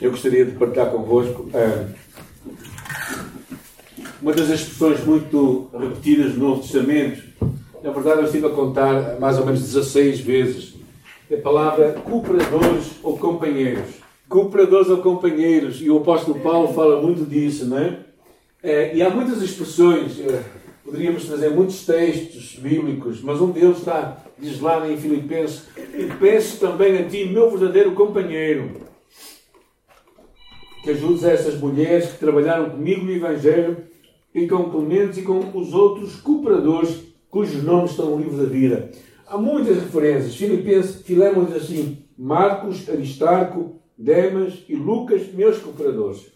eu gostaria de partilhar convosco uh, uma das expressões muito repetidas no Novo Testamento. Na verdade, eu estive a contar mais ou menos 16 vezes a palavra cooperadores ou companheiros. Cooperadores ou companheiros. E o apóstolo Paulo fala muito disso, não é? é e há muitas expressões, eh, poderíamos trazer muitos textos bíblicos, mas um deles está, diz lá em Filipenses, e peço também a ti, meu verdadeiro companheiro, que ajudes essas mulheres que trabalharam comigo no Evangelho e com Clementes e com os outros cooperadores cujos nomes estão no livro da vida. Há muitas referências. Filipenses, Filemon diz assim: Marcos, Aristarco, Demas e Lucas, meus cooperadores.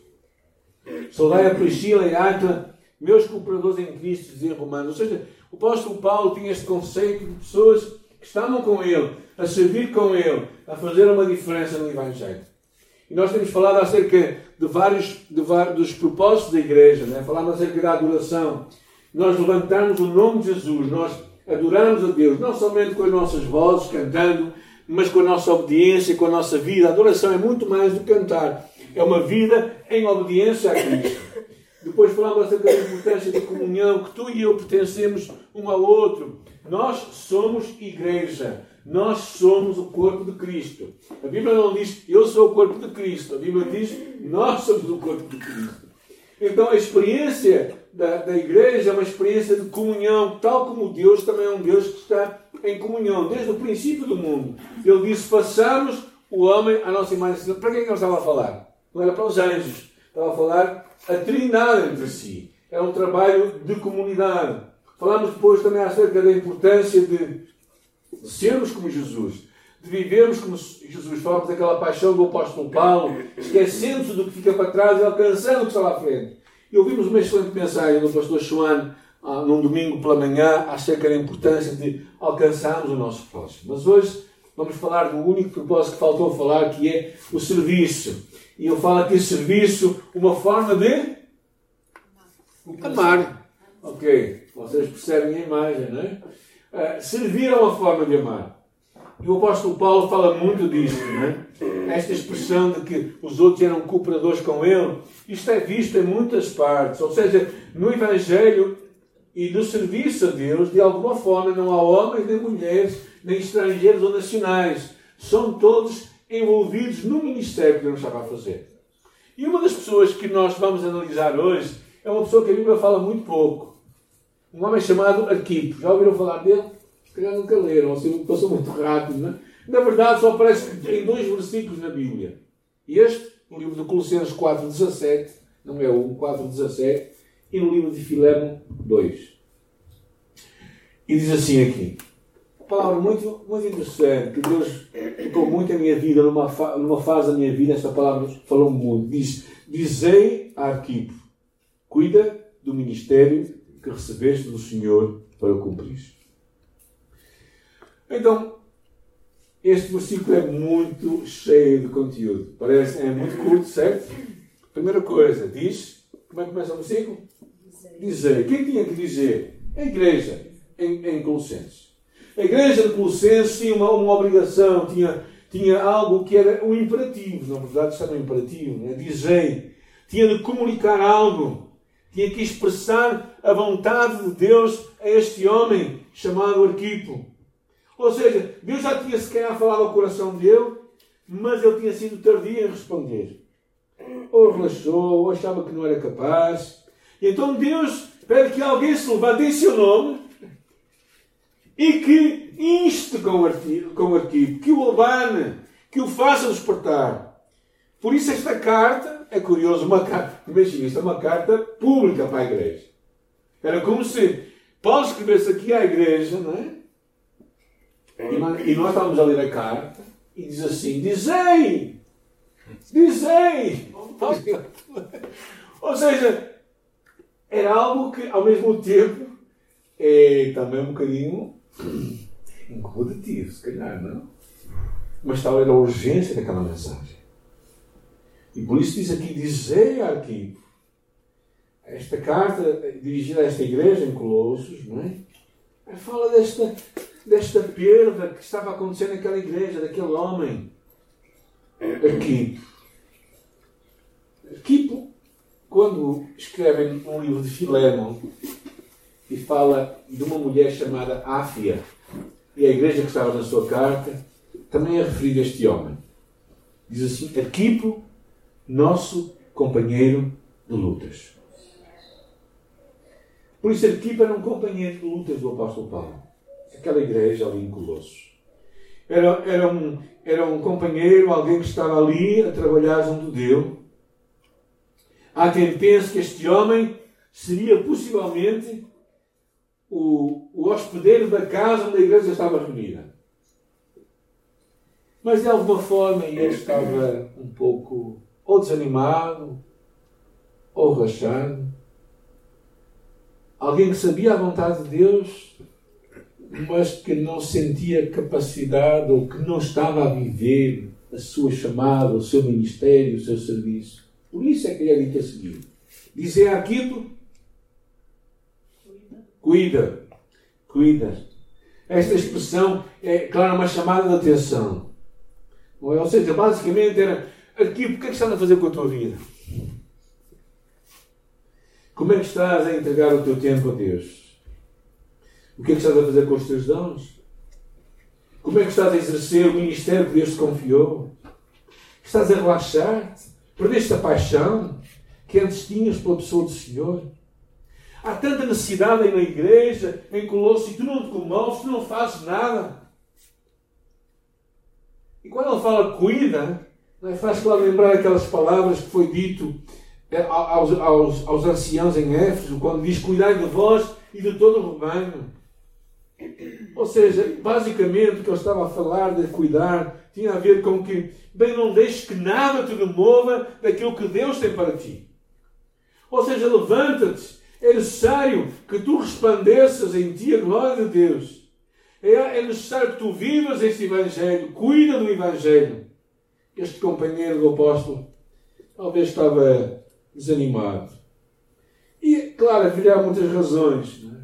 Saudai Priscila e Áquila, meus cooperadores em Cristo, dizia Romanos. Ou seja, o apóstolo Paulo tinha este conceito de pessoas que estavam com ele, a servir com ele, a fazer uma diferença no Evangelho. E nós temos falado acerca de vários, de dos propósitos da igreja, né? falamos acerca da adoração. Nós levantamos o nome de Jesus, nós adoramos a Deus, não somente com as nossas vozes, cantando, mas com a nossa obediência, com a nossa vida. A adoração é muito mais do que cantar, é uma vida em obediência a Cristo. Depois falamos acerca da importância da comunhão, que tu e eu pertencemos um ao outro. Nós somos igreja. Nós somos o corpo de Cristo. A Bíblia não diz eu sou o corpo de Cristo. A Bíblia diz nós somos o corpo de Cristo. Então a experiência da, da igreja é uma experiência de comunhão, tal como Deus também é um Deus que está em comunhão, desde o princípio do mundo. Ele disse: façamos o homem à nossa imagem. Para quem é ele estava a falar? Não era para os anjos. Estava a falar a trindade entre si. Era um trabalho de comunidade. Falámos depois também acerca da importância de sermos como Jesus, de vivermos como Jesus. Falámos daquela paixão do apóstolo Paulo, esquecendo-se do que fica para trás e alcançando o que está lá à frente. E ouvimos uma excelente mensagem do pastor João ah, num domingo pela manhã acerca da importância de alcançarmos o nosso próximo. Mas hoje vamos falar do único propósito que faltou falar, que é o serviço. E eu falo aqui serviço, uma forma de amar. Ok, vocês percebem a imagem, não é? Servir é uma forma de amar. E o apóstolo Paulo fala muito disso, não é? Esta expressão de que os outros eram cooperadores com ele, isto é visto em muitas partes. Ou seja, no Evangelho e no serviço a Deus, de alguma forma, não há homens, nem mulheres, nem estrangeiros ou nacionais. São todos envolvidos no ministério que Deus estava a fazer. E uma das pessoas que nós vamos analisar hoje é uma pessoa que a Bíblia fala muito pouco. Um homem chamado Arquipo. Já ouviram falar dele? Se calhar nunca leram, assim, passou muito rápido, não é? Na verdade, só aparece em dois versículos na Bíblia. Este, no livro de Colossenses 4,17, não é o 4,17, e no livro de Filemon 2. E diz assim aqui: uma palavra muito, muito interessante, que Deus tocou muito a minha vida, numa, fa numa fase da minha vida, esta palavra falou muito. Diz: Dizei a Arquipo, cuida do ministério que recebeste do Senhor para o cumprir. Então, este versículo é muito cheio de conteúdo. Parece, é muito curto, certo? Primeira coisa, diz, como é que começa o versículo? Dizer. Quem tinha que dizer? A igreja, em, em Colossenses. A igreja de Colossenses tinha uma, uma obrigação, tinha, tinha algo que era um imperativo. Na verdade, está no imperativo, né? Tinha de comunicar algo. Tinha que expressar a vontade de Deus a este homem chamado Arquipo. Ou seja, Deus já tinha se falado ao coração dele, mas ele tinha sido tardio em responder. Ou relaxou, ou achava que não era capaz. E então Deus pede que alguém se levante em seu nome e que inste com o arquivo, com o arquivo que o abane, que o faça despertar. Por isso esta carta, é curioso, uma carta, imagina, isto é uma carta pública para a igreja. Era como se Paulo escrevesse aqui à igreja, não é? E nós, e nós estávamos a ler a carta e diz assim: Dizei! Dizei! Ou seja, era algo que ao mesmo tempo é também um bocadinho incomodativo, se calhar, não? Mas tal era a urgência daquela mensagem. E por isso diz aqui: Dizei a Arquivo. Esta carta dirigida a esta igreja em Colossos, não é? Fala desta desta perda que estava acontecendo naquela igreja, daquele homem aqui. quando escrevem um livro de Filémon e fala de uma mulher chamada Áfia, e a igreja que estava na sua carta, também é referido a este homem. Diz assim: Arquipo, nosso companheiro de lutas. Por isso, Arquipo era um companheiro de lutas do apóstolo Paulo. Aquela igreja ali em Colossos. Era, era, um, era um companheiro, alguém que estava ali a trabalhar junto dele. Há quem pense que este homem seria possivelmente o, o hospedeiro da casa onde a igreja estava reunida. Mas de alguma forma ele estava um pouco ou desanimado ou rachado. Alguém que sabia a vontade de Deus, mas que não sentia capacidade ou que não estava a viver a sua chamada, o seu ministério, o seu serviço. Por isso é que ele é dito a seguir. Dizer aquilo Cuida. Cuida. Esta expressão é, claro, uma chamada de atenção. Ou seja, basicamente era aqui, o que é que estás a fazer com a tua vida? Como é que estás a entregar o teu tempo a Deus? O que é que estás a fazer com os teus dons? Como é que estás a exercer o ministério que Deus te confiou? Estás a relaxar-te? Perdeste a paixão que antes tinhas pela pessoa do Senhor? Há tanta necessidade na igreja, em Colosso, e tu não te comoves, tu não fazes nada. E quando ele fala cuida, é? faz claro lembrar aquelas palavras que foi dito eh, aos, aos, aos anciãos em Éfeso, quando diz cuidai de vós e de todo o rebanho. Ou seja, basicamente o que eu estava a falar de cuidar tinha a ver com que, bem, não deixes que nada te remova daquilo que Deus tem para ti. Ou seja, levanta-te é necessário que tu resplandeças em ti a glória de Deus. É, é necessário que tu vivas este Evangelho. Cuida do Evangelho. Este companheiro do apóstolo talvez estava desanimado. E, claro, havia muitas razões. Não é?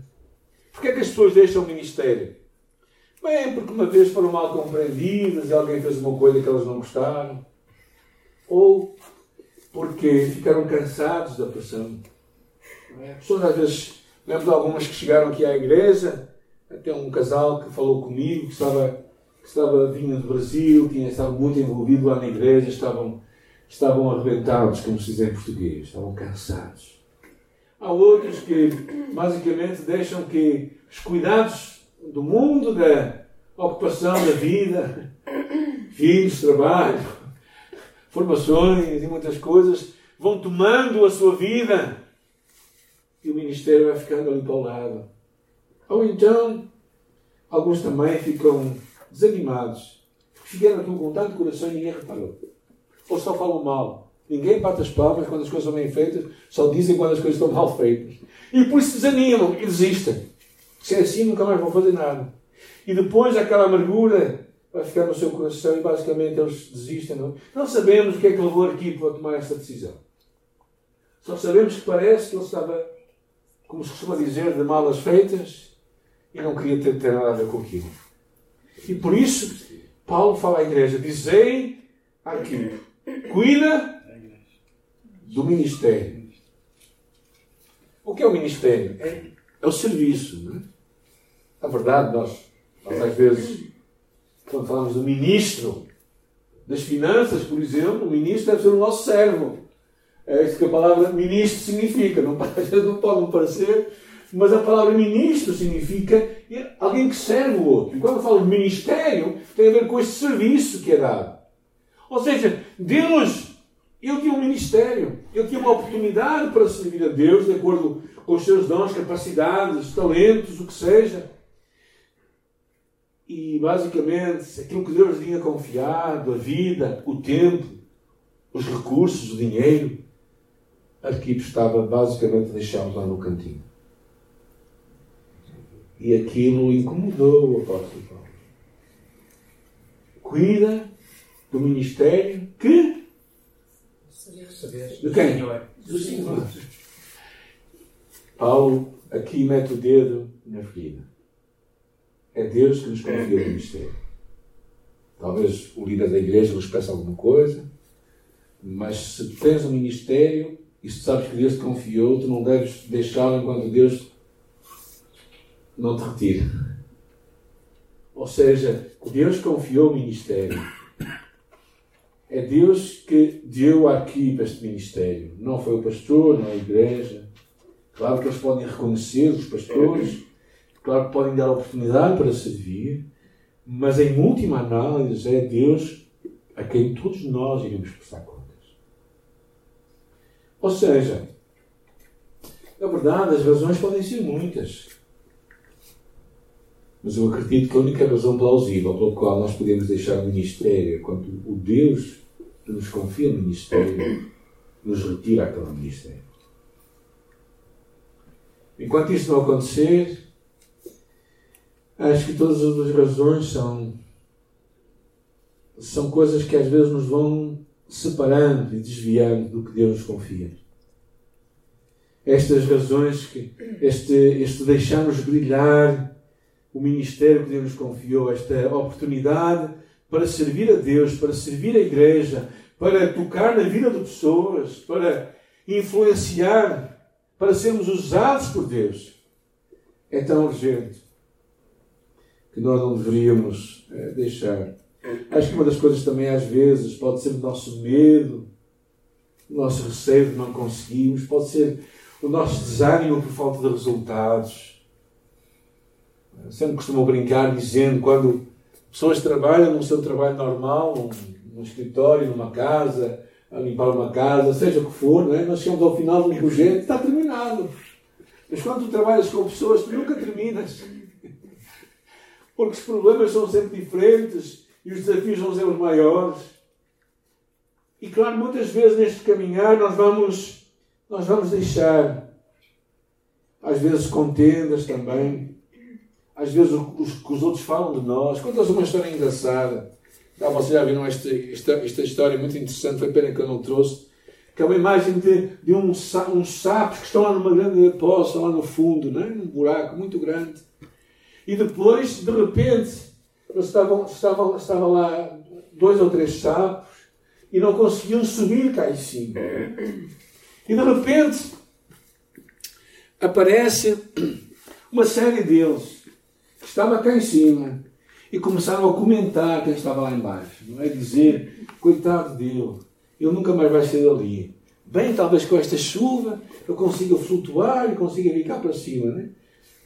Porquê é que as pessoas deixam o ministério? Bem, porque uma vez foram mal compreendidas e alguém fez uma coisa que elas não gostaram. Ou porque ficaram cansados da pressão. É? Pessoas às vezes, lembro de algumas que chegaram aqui à igreja, até um casal que falou comigo, que estava, que estava vindo do Brasil, tinha estado muito envolvido lá na igreja, estavam, estavam arrebentados, como se diz em português, estavam cansados. Há outros que basicamente deixam que os cuidados do mundo, da ocupação da vida, filhos, trabalho, formações e muitas coisas, vão tomando a sua vida e o ministério vai ficando ali para o lado. Ou então, alguns também ficam desanimados, porque ficaram aquilo com tanto coração e ninguém reparou. Ou só falam mal. Ninguém bate as palmas quando as coisas são bem feitas, só dizem quando as coisas estão mal feitas. E por isso desanimam e desistem. Se é assim, nunca mais vão fazer nada. E depois aquela amargura vai ficar no seu coração e basicamente eles desistem. Não, não sabemos o que é que levou aqui para tomar esta decisão. Só sabemos que parece que ele estava como se costuma dizer, de malas feitas e não queria ter, ter nada a ver com aquilo. E por isso, Paulo fala à igreja: dizei aqui, cuida do ministério. O que é o ministério? É, é o serviço. Não é? Na verdade, nós, nós às vezes, quando falamos do ministro das finanças, por exemplo, o ministro deve ser o nosso servo. É isso que a palavra ministro significa. Não, não pode parecer, mas a palavra ministro significa alguém que serve o outro. E quando eu falo de ministério, tem a ver com esse serviço que é dado. Ou seja, Deus, ele tinha um ministério, ele tinha uma oportunidade para servir a Deus de acordo com os seus dons, capacidades, talentos, o que seja. E basicamente, aquilo que Deus tinha confiado, a vida, o tempo, os recursos, o dinheiro, Arquipo estava basicamente deixado lá no cantinho. E aquilo incomodou o apóstolo Paulo. Cuida do ministério que. De quem? Do Senhor. Paulo aqui mete o dedo na ferida. É Deus que nos confia o ministério. Talvez o líder da igreja nos peça alguma coisa, mas se tens um ministério, e se sabes que Deus te confiou, tu não deves deixá-lo enquanto Deus não te retire. Ou seja, Deus confiou o ministério. É Deus que deu aqui para este ministério. Não foi o pastor, não a igreja. Claro que eles podem reconhecer os pastores, claro que podem dar oportunidade para servir, mas em última análise é Deus a quem todos nós iremos prestar contas. Ou seja, na verdade, as razões podem ser muitas. Mas eu acredito que a única razão plausível pela qual nós podemos deixar o ministério, quando o Deus que nos confia o ministério, nos retira aquele ministério. Enquanto isso não acontecer, acho que todas as razões são, são coisas que às vezes nos vão separando e desviando do que Deus nos confia. Estas razões, que, este, este deixar-nos brilhar o ministério que Deus nos confiou, esta oportunidade para servir a Deus, para servir a igreja, para tocar na vida de pessoas, para influenciar, para sermos usados por Deus, é tão urgente que nós não deveríamos é, deixar. Acho que uma das coisas também, às vezes, pode ser o nosso medo, o nosso receio de não conseguirmos, pode ser o nosso desânimo por falta de resultados sempre costumo brincar dizendo quando pessoas trabalham no seu trabalho normal, num, escritório, numa casa, a limpar uma casa, seja o que for, não é? nós chegamos ao final um projeto está terminado. Mas quando tu trabalhas com pessoas, tu nunca terminas. Porque os problemas são sempre diferentes e os desafios vão ser os maiores. E claro, muitas vezes neste caminhar nós vamos, nós vamos deixar, às vezes contendas também, às vezes os que os outros falam de nós. Contas uma história engraçada. Ah, vocês já viram esta, esta, esta história muito interessante, foi pena que eu não trouxe. Que é uma imagem de, de um, uns sapos que estão lá numa grande poça, lá no fundo, né? num buraco muito grande. E depois, de repente, estavam, estavam, estavam lá dois ou três sapos e não conseguiam subir cá em cima. E de repente aparece uma série deles estava cá em cima e começaram a comentar quem estava lá embaixo. Não é dizer, coitado dele, ele nunca mais vai sair dali. Bem, talvez com esta chuva eu consiga flutuar e consiga vir cá para cima. Né?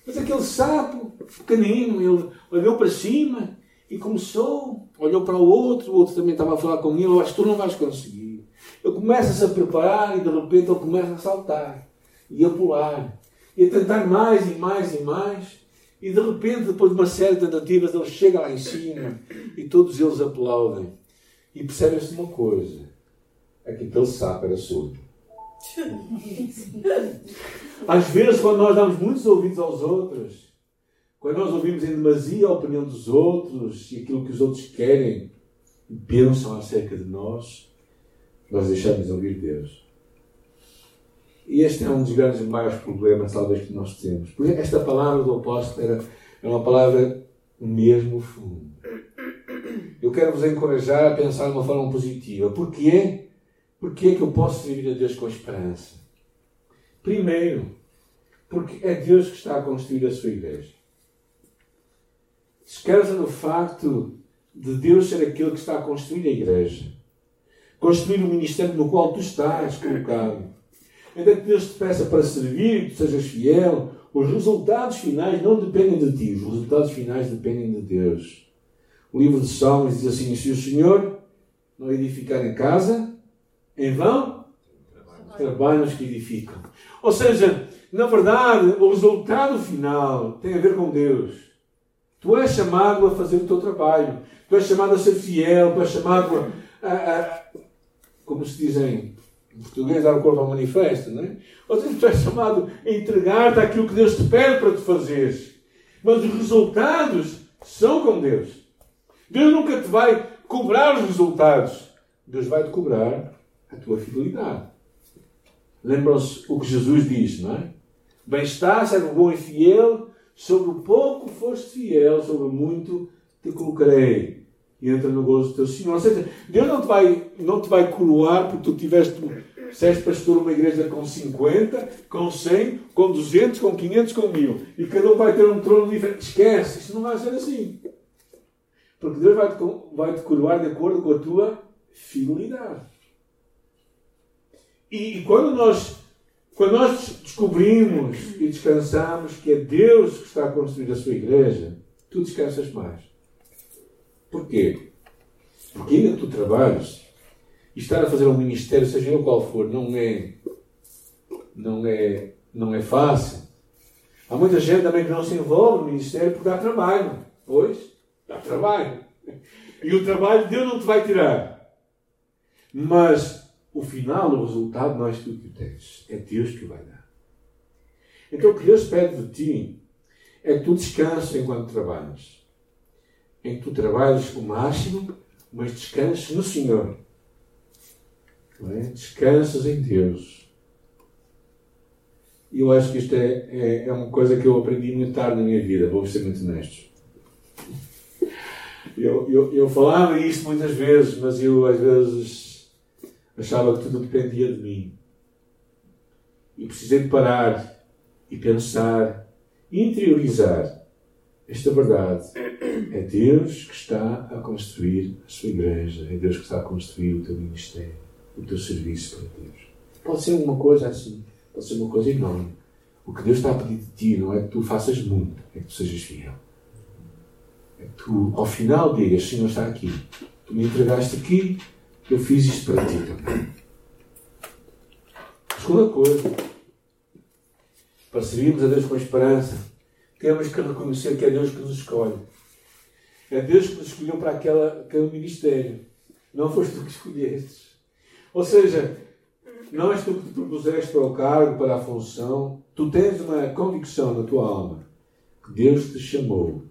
Mas aquele sapo pequenino, ele olhou para cima e começou, olhou para o outro, o outro também estava a falar com ele, eu acho que tu não vais conseguir. Ele começa-se a preparar e de repente ele começa a saltar e a pular e a tentar mais e mais e mais. E de repente, depois de uma série de tentativas, ele chega lá em cima e todos eles aplaudem. E percebem-se uma coisa: é que aquele sapo era surdo. Às vezes, quando nós damos muitos ouvidos aos outros, quando nós ouvimos em demasia a opinião dos outros e aquilo que os outros querem e pensam acerca de nós, nós deixamos de ouvir Deus. E este é um dos grandes maiores problemas, talvez, que nós temos. Porque esta palavra do apóstolo era, é uma palavra mesmo fundo. Eu quero vos encorajar a pensar de uma forma positiva. Porquê? Porquê que eu posso servir a Deus com esperança? Primeiro, porque é Deus que está a construir a sua igreja. Descansa no facto de Deus ser aquele que está a construir a igreja. Construir o ministério no qual tu estás colocado. Ainda que Deus te peça para servir, que sejas fiel, os resultados finais não dependem de ti, os resultados finais dependem de Deus. O livro de Salmos diz assim: Se o Senhor não edificar em casa, em vão trabalham os que edificam. Ou seja, na verdade, o resultado final tem a ver com Deus. Tu és chamado a fazer o teu trabalho, tu és chamado a ser fiel, tu és chamado a, a, a como se dizem, em português dar o corpo ao manifesto, não é? Ou seja, tu és chamado a entregar-te aquilo que Deus te pede para tu fazeres. Mas os resultados são com Deus. Deus nunca te vai cobrar os resultados. Deus vai te cobrar a tua fidelidade. Lembram-se o que Jesus diz, não é? Bem está, servo bom e fiel, sobre o pouco foste fiel, sobre o muito te colocarei e entra no gozo do teu Senhor. Ou seja, Deus não te vai, não te vai coroar porque tu tiveste Se és pastor uma igreja com 50, com 100, com 200, com 500, com 1000, e cada um vai ter um trono diferente, esquece, isso não vai ser assim. Porque Deus vai-te vai -te coroar de acordo com a tua fidelidade. E, e quando nós quando nós descobrimos e descansamos que é Deus que está a construir a sua igreja, tu descansas mais. Porquê? Porque ainda tu trabalhas e estar a fazer um ministério, seja ele qual for, não é, não é, não é fácil. Há muita gente também que não se envolve no ministério porque dá trabalho. Pois, dá trabalho. E o trabalho Deus não te vai tirar. Mas o final, o resultado, não és tu que o tens. É Deus que o vai dar. Então o que Deus pede de ti é que tu descanses enquanto trabalhas. Em que tu trabalhes o máximo, mas descanses no Senhor. É? Descansas em Deus. E eu acho que isto é, é, é, uma coisa que eu aprendi muito tarde na minha vida, vou ser muito honesto. Eu, eu, eu falava isto muitas vezes, mas eu às vezes achava que tudo dependia de mim. E precisei de parar e pensar interiorizar esta verdade. É Deus que está a construir a sua igreja, é Deus que está a construir o teu ministério, o teu serviço para Deus. Pode ser uma coisa assim, pode ser uma coisa enorme. O que Deus está a pedir de ti não é que tu faças muito, é que tu sejas fiel. É que tu, ao final, digas: Senhor, está aqui. Tu me entregaste aqui, eu fiz isto para ti também. Segunda coisa, para servirmos a Deus com esperança, temos que reconhecer que é Deus que nos escolhe. É Deus que nos escolheu para aquela, aquele ministério. Não foste tu que escolheste. Ou seja, não és tu que te propuseste para o cargo, para a função. Tu tens uma convicção na tua alma que Deus te chamou.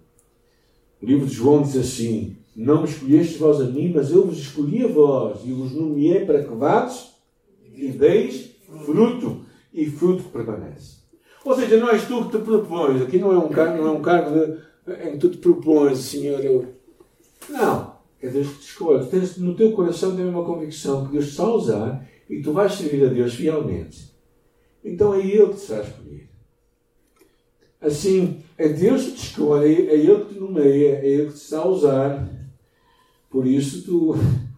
O livro de João diz assim: não me escolhestes vós a mim, mas eu vos escolhi a vós e vos nomeei para que vades e deis fruto e fruto que permanece. Ou seja, não és tu que te propões. Aqui não é um cargo, não é um cargo de, em que tu te propões, Senhor. Eu... Não. É Deus que te escolhe. Tens, no teu coração tem uma convicção que Deus te está a usar e tu vais servir a Deus fielmente. Então é Ele que te a escolher. Assim, é Deus que te escolhe, é Ele que te nomeia, é Ele que te está a usar por isso tu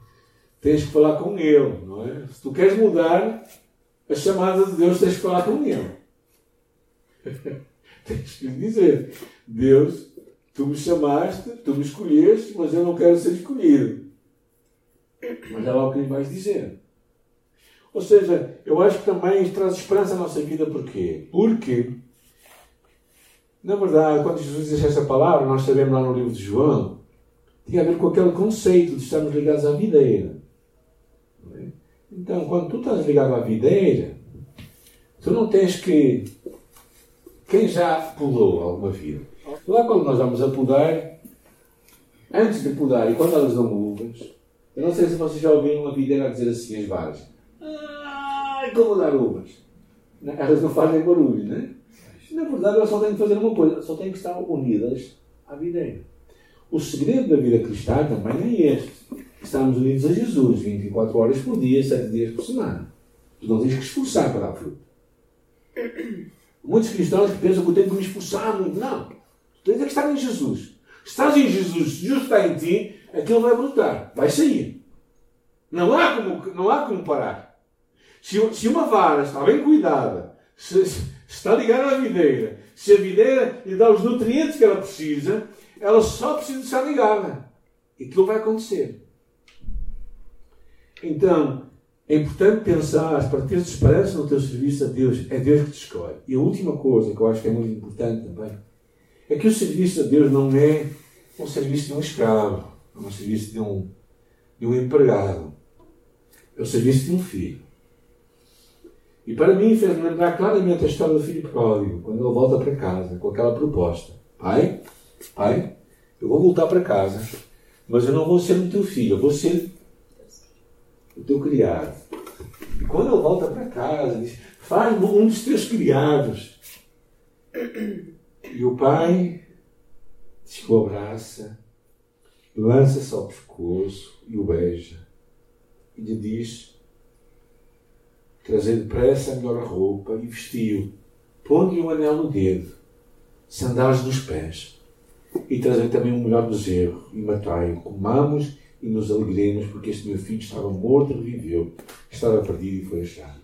tens que falar com Ele, não é? Se tu queres mudar a chamada de Deus, tens que falar com Ele. tens que dizer, Deus, tu me chamaste, tu me escolheste, mas eu não quero ser escolhido. Mas é lá o que lhe vais dizer. Ou seja, eu acho que também isto traz esperança à nossa vida. Porquê? Porque, na verdade, quando Jesus diz essa palavra, nós sabemos lá no livro de João, tinha a ver com aquele conceito de estarmos ligados à videira. É? Então, quando tu estás ligado à videira, tu não tens que. Quem já pulou alguma vida? Lá quando nós vamos a podar, antes de podar e quando elas dão uvas, eu não sei se vocês já ouviram uma videira a dizer assim as varas. Ai, como dar uvas. Elas não fazem barulho, não é? Na verdade, elas só têm que fazer uma coisa, só têm que estar unidas à videira. O segredo da vida cristã também é este. Estamos unidos a Jesus 24 horas por dia, 7 dias por semana. Tu não tens que esforçar para dar fruto. Muitos cristãos pensam que eu tenho que me muito. Não. Tu tens que estar em Jesus. Estás em Jesus, Jesus está em ti, aquilo vai brotar, vai sair. Não há como, não há como parar. Se, se uma vara está bem cuidada, se, se está ligada à videira, se a videira lhe dá os nutrientes que ela precisa, ela só precisa estar ligada. E aquilo vai acontecer. Então, é importante pensar, para teres esperança no teu serviço a Deus, é Deus que te escolhe. E a última coisa que eu acho que é muito importante também, é que o serviço a Deus não é um serviço de um escravo, é um serviço de um, de um empregado. É o serviço de um filho. E para mim fez-me lembrar claramente a história do filho pródigo, quando ele volta para casa com aquela proposta: Pai, Pai, eu vou voltar para casa, mas eu não vou ser o teu filho, eu vou ser o teu criado. E quando ele volta para casa, diz: Faz um dos teus criados. E o pai se o abraça, lança-se ao pescoço e o beija. E lhe diz: trazer depressa a melhor roupa e vestiu, pondo-lhe um anel no dedo, sandálias nos pés, e trazer também um melhor bezerro, e matai-o, comamos e nos alegremos, porque este meu filho estava morto e reviveu, estava perdido e foi achado.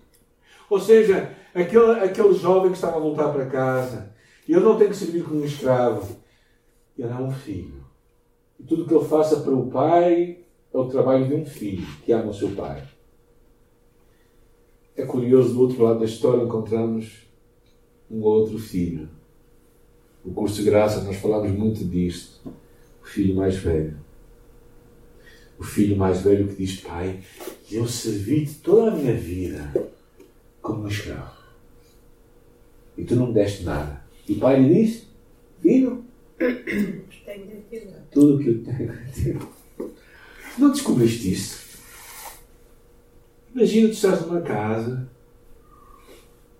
Ou seja, aquele, aquele jovem que estava a voltar para casa, ele não tem que servir como um escravo, ele é um filho. E tudo o que ele faça para o pai é o trabalho de um filho que ama o seu pai. É curioso, do outro lado da história encontramos um outro filho. No curso de graça nós falamos muito disto. O filho mais velho. O filho mais velho que diz: Pai, eu servi-te toda a minha vida como um escravo. E tu não me deste nada. E o pai lhe diz: Filho, tudo o que eu tenho Não descobriste isso? Imagina tu estás numa casa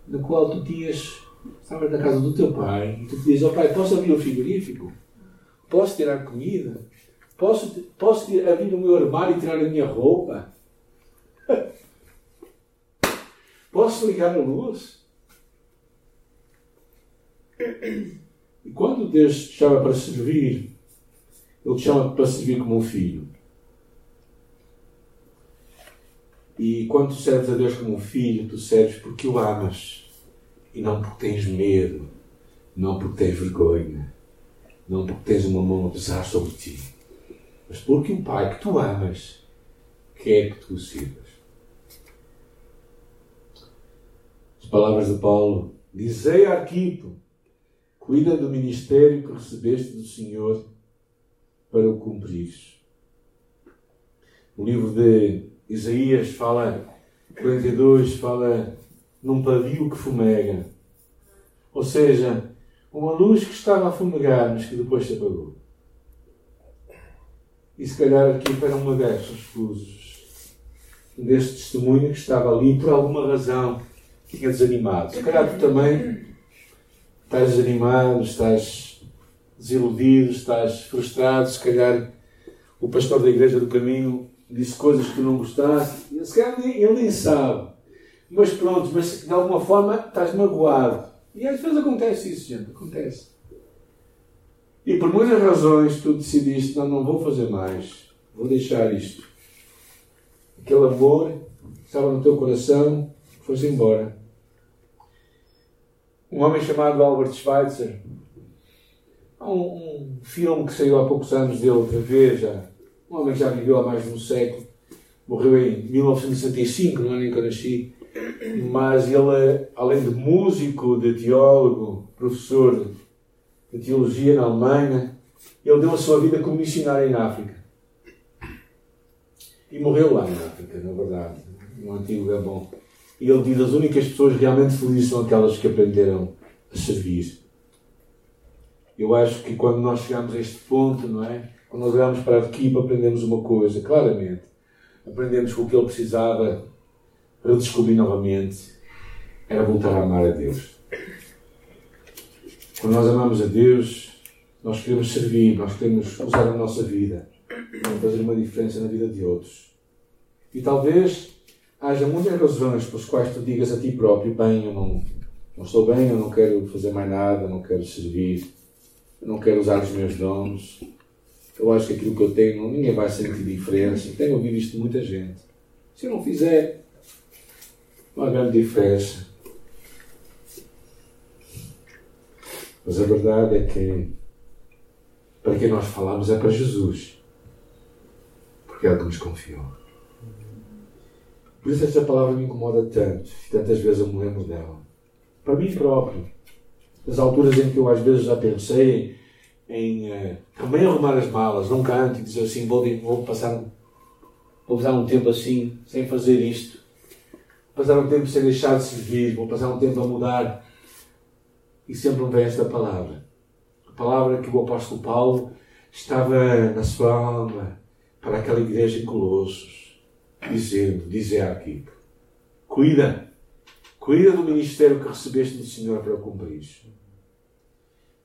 na qual tu tinhas, estavas na casa do teu pai e tu te dizes, oh pai, posso abrir o frigorífico? Posso tirar comida? Posso, posso abrir o meu armário e tirar a minha roupa? Posso ligar a luz? E quando Deus te chama para servir, Ele te chama para servir como um filho. E quando tu serves a Deus como um filho, tu serves porque o amas e não porque tens medo, não porque tens vergonha, não porque tens uma mão a pesar sobre ti, mas porque um Pai que tu amas quer que tu o sirvas. As palavras de Paulo: Dizei a Arquipo, cuida do ministério que recebeste do Senhor para o cumprires. O livro de Isaías fala, 42, fala num pavio que fumega. Ou seja, uma luz que estava a fumegar, mas que depois se apagou. E se calhar aqui para uma destas luzes, deste testemunho que estava ali por alguma razão, tinha desanimado. Se calhar tu também estás desanimado, estás desiludido, estás frustrado, se calhar o pastor da igreja do caminho disse coisas que tu não gostaste, se calhar ele nem sabe. Mas pronto, mas de alguma forma estás magoado. E às vezes acontece isso, gente, acontece. E por muitas razões tu decidiste, não, não vou fazer mais, vou deixar isto. Aquele amor que estava no teu coração foi-se embora. Um homem chamado Albert Schweitzer, há um, um filme que saiu há poucos anos dele outra vez, já, um homem que já viveu há mais de um século, morreu em 1965, não é nem que eu nasci, mas ele, além de músico, de teólogo, professor de teologia na Alemanha, ele deu a sua vida como missionário em África. E morreu lá em África, na verdade, no antigo Gabão. E ele diz: as únicas pessoas realmente felizes são aquelas que aprenderam a servir. Eu acho que quando nós chegamos a este ponto, não é? Quando nós olhamos para a equipa, aprendemos uma coisa, claramente. Aprendemos que o que ele precisava para descobrir novamente era voltar a amar a Deus. Quando nós amamos a Deus, nós queremos servir, nós queremos usar a nossa vida para fazer uma diferença na vida de outros. E talvez haja muitas razões pelas quais tu digas a ti próprio: bem, eu não, não estou bem, eu não quero fazer mais nada, não quero servir, eu não quero usar os meus dons, eu acho que aquilo que eu tenho, ninguém vai sentir diferença. Tenho ouvido isto de muita gente. Se eu não fizer, não há grande diferença. Mas a verdade é que para quem nós falamos é para Jesus. Porque que nos confiou. Por isso esta palavra me incomoda tanto. E tantas vezes eu me lembro dela. Para mim próprio. Nas alturas em que eu às vezes já pensei em uh, também arrumar as malas, não canto e dizer assim, vou, vou passar vou passar um tempo assim, sem fazer isto. Vou passar um tempo sem deixar de servir, vou passar um tempo a mudar. E sempre me vem esta palavra. A palavra que o apóstolo Paulo estava na sua alma para aquela igreja em Colossos, dizendo, dizer aqui, cuida, cuida do ministério que recebeste do Senhor para cumprir.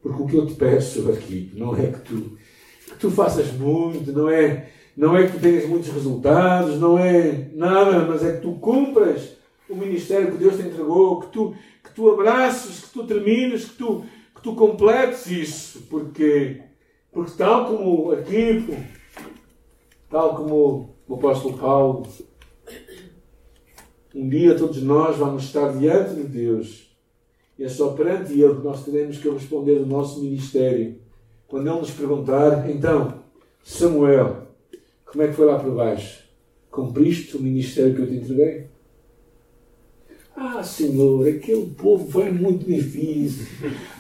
Porque o que eu te peço aqui não é que tu, que tu faças muito, não é, não é que tu tenhas muitos resultados, não é nada, mas é que tu cumpras o ministério que Deus te entregou, que tu, tu abraçes, que tu termines, que tu, que tu completes isso, porque, porque tal como aqui, tal como o apóstolo Paulo, um dia todos nós vamos estar diante de Deus e é só perante Ele que nós teremos que responder do nosso ministério. Quando Ele nos perguntar, então, Samuel, como é que foi lá por baixo? Cumpriste o ministério que eu te entreguei? Ah, Senhor, aquele povo foi muito difícil.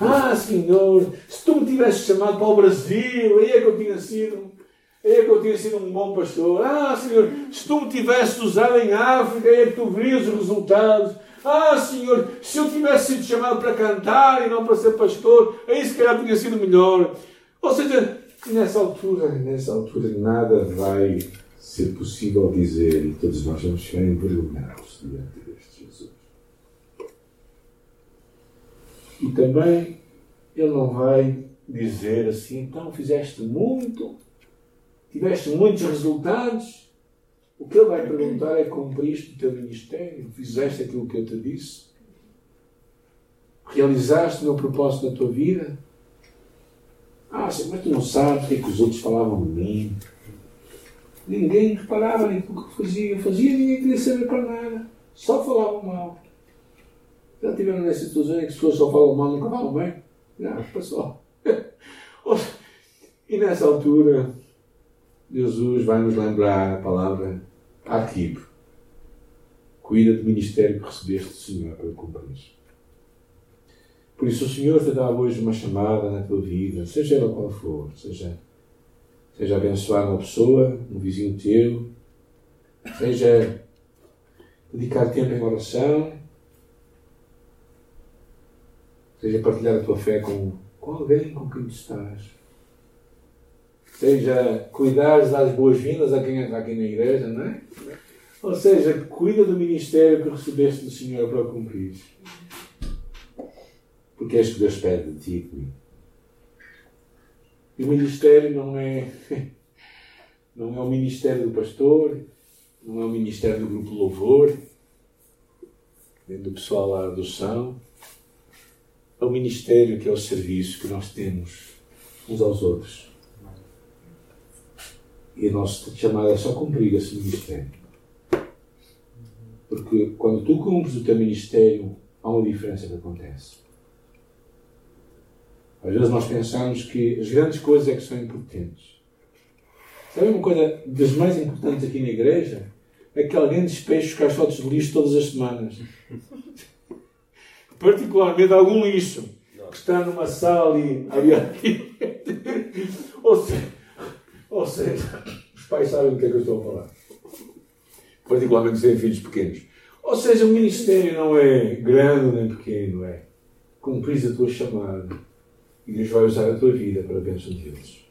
Ah, Senhor, se tu me tivesses chamado para o Brasil, aí é que eu tinha sido, aí é que eu tinha sido um bom pastor. Ah, Senhor, se tu me tivesses usado em África, aí é que tu verias os resultados. Ah, Senhor, se eu tivesse sido chamado para cantar e não para ser pastor, aí se calhar tinha sido melhor. Ou seja, nessa altura, nessa altura, nada vai ser possível dizer e todos nós vamos ficar envergonhados diante deste Jesus. E também ele não vai dizer assim, então fizeste muito, tiveste muitos resultados. O que ele vai perguntar é: cumpriste o teu ministério? Fizeste aquilo que eu te disse? Realizaste o meu propósito na tua vida? Ah, mas tu não sabes o que é que os outros falavam de mim. Ninguém reparava em tudo que fazia. Eu fazia ninguém queria saber para nada. Só falavam mal. Já tiveram nessa situação em que as pessoas só falam mal nunca falam bem? Já, passou. e nessa altura, Jesus vai nos lembrar a palavra Aquib. Cuida do ministério que recebeste do Senhor para cumprir. Por isso, o Senhor te dá hoje uma chamada na tua vida, seja ela qual for, seja, seja abençoar uma pessoa, um vizinho teu, seja dedicar tempo em oração, seja partilhar a tua fé com, com alguém com quem tu estás, seja cuidar das boas-vindas a quem está aqui na igreja, não é? Ou seja, cuida do ministério que recebeste do Senhor para cumprir. Porque é isto que Deus pede de ti. E o ministério não é, não é o ministério do pastor, não é o ministério do grupo louvor, nem do pessoal lá do São. É o ministério que é o serviço que nós temos uns aos outros. E a nossa chamada é só cumprir esse ministério. Porque quando tu cumpres o teu ministério, há uma diferença que acontece. Às vezes nós pensamos que as grandes coisas é que são importantes. Sabe uma coisa das mais importantes aqui na igreja? É que alguém despeje os caixotes de lixo todas as semanas. Particularmente algum lixo que está numa sala e ali aqui. ou, seja, ou seja, os pais sabem do que é que eu estou a falar. Particularmente se têm filhos pequenos. Ou seja, o ministério não é grande nem pequeno, é cumprir a tua chamada e Deus vai usar a tua vida para a bênção de Deus.